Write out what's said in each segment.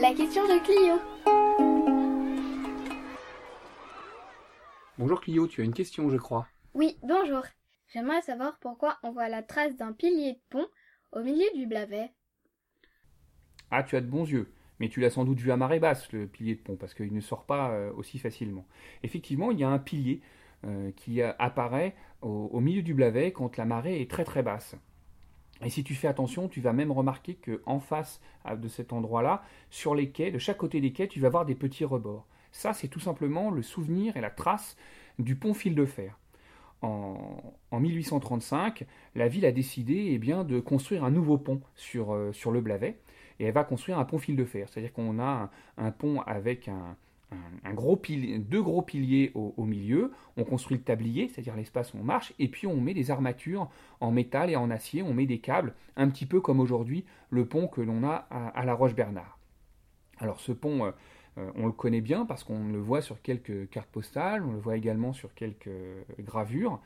La question de Clio. Bonjour Clio, tu as une question, je crois. Oui, bonjour. J'aimerais savoir pourquoi on voit la trace d'un pilier de pont au milieu du Blavet. Ah, tu as de bons yeux. Mais tu l'as sans doute vu à marée basse, le pilier de pont, parce qu'il ne sort pas euh, aussi facilement. Effectivement, il y a un pilier euh, qui apparaît au, au milieu du Blavet quand la marée est très très basse. Et si tu fais attention, tu vas même remarquer que en face de cet endroit-là, sur les quais, de chaque côté des quais, tu vas voir des petits rebords. Ça, c'est tout simplement le souvenir et la trace du pont fil de fer. En, en 1835, la ville a décidé eh bien, de construire un nouveau pont sur, euh, sur le Blavet, et elle va construire un pont fil de fer. C'est-à-dire qu'on a un pont avec un, deux gros piliers au, milieu, on construit le tablier, c'est-à-dire l'espace où on marche, et puis on met des armatures en métal et en acier, on met des câbles, un petit peu comme aujourd'hui le pont que l'on a à, à la Roche-Bernard. Alors ce pont, euh, euh, on le connaît bien parce qu'on le voit sur quelques cartes postales, on le voit également sur quelques gravures.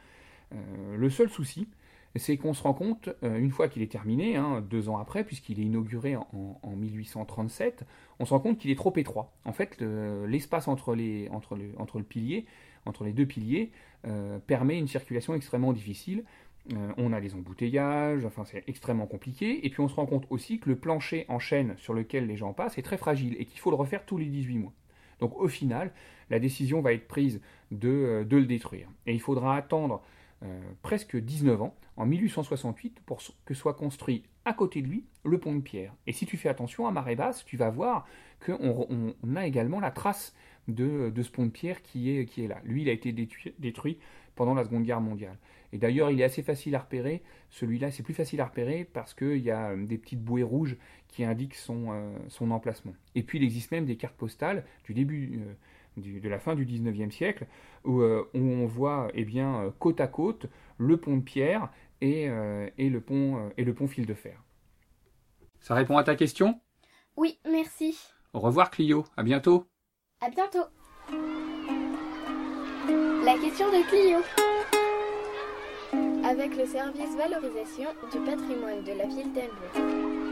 Euh, le seul souci, c'est qu'on se rend compte, euh, une fois qu'il est terminé, hein, deux ans après, puisqu'il est inauguré en, en 1837, on se rend compte qu'il est trop étroit. En fait, le- l'espace entre, les, entre, le, entre le pilier, entre les deux piliers, euh, permet une circulation extrêmement difficile. Euh, on a des embouteillages, enfin c'est extrêmement compliqué. Et puis on se rend compte aussi que le plancher en chaîne sur lequel les gens passent est très fragile et qu'il faut le refaire tous les 18 mois. Donc au final, la décision va être prise de, de le détruire. Et il faudra attendre presque 19 ans, en 1868, pour que soit construit à côté de lui le pont de pierre. Et si tu fais attention à marée basse, tu vas voir qu'on on, on a également la trace de, ce pont de pierre qui est, là. Lui, il a été détruit, pendant la Seconde Guerre mondiale. Et d'ailleurs, il est assez facile à repérer. Celui-là, c'est plus facile à repérer parce qu'il y a euh, des petites bouées rouges qui indiquent son, euh, son emplacement. Et puis, il existe même des cartes postales du début, euh, du- de la fin du 19e siècle où, euh, où on voit eh bien, euh, côte à côte le pont de pierre et, euh, et le, pont, et le pont fil de fer. Ça répond à ta question? Oui, merci. Au revoir Clio, à bientôt À bientôt. La question de Clio. Avec le service valorisation du patrimoine de la ville d'Elbeuf.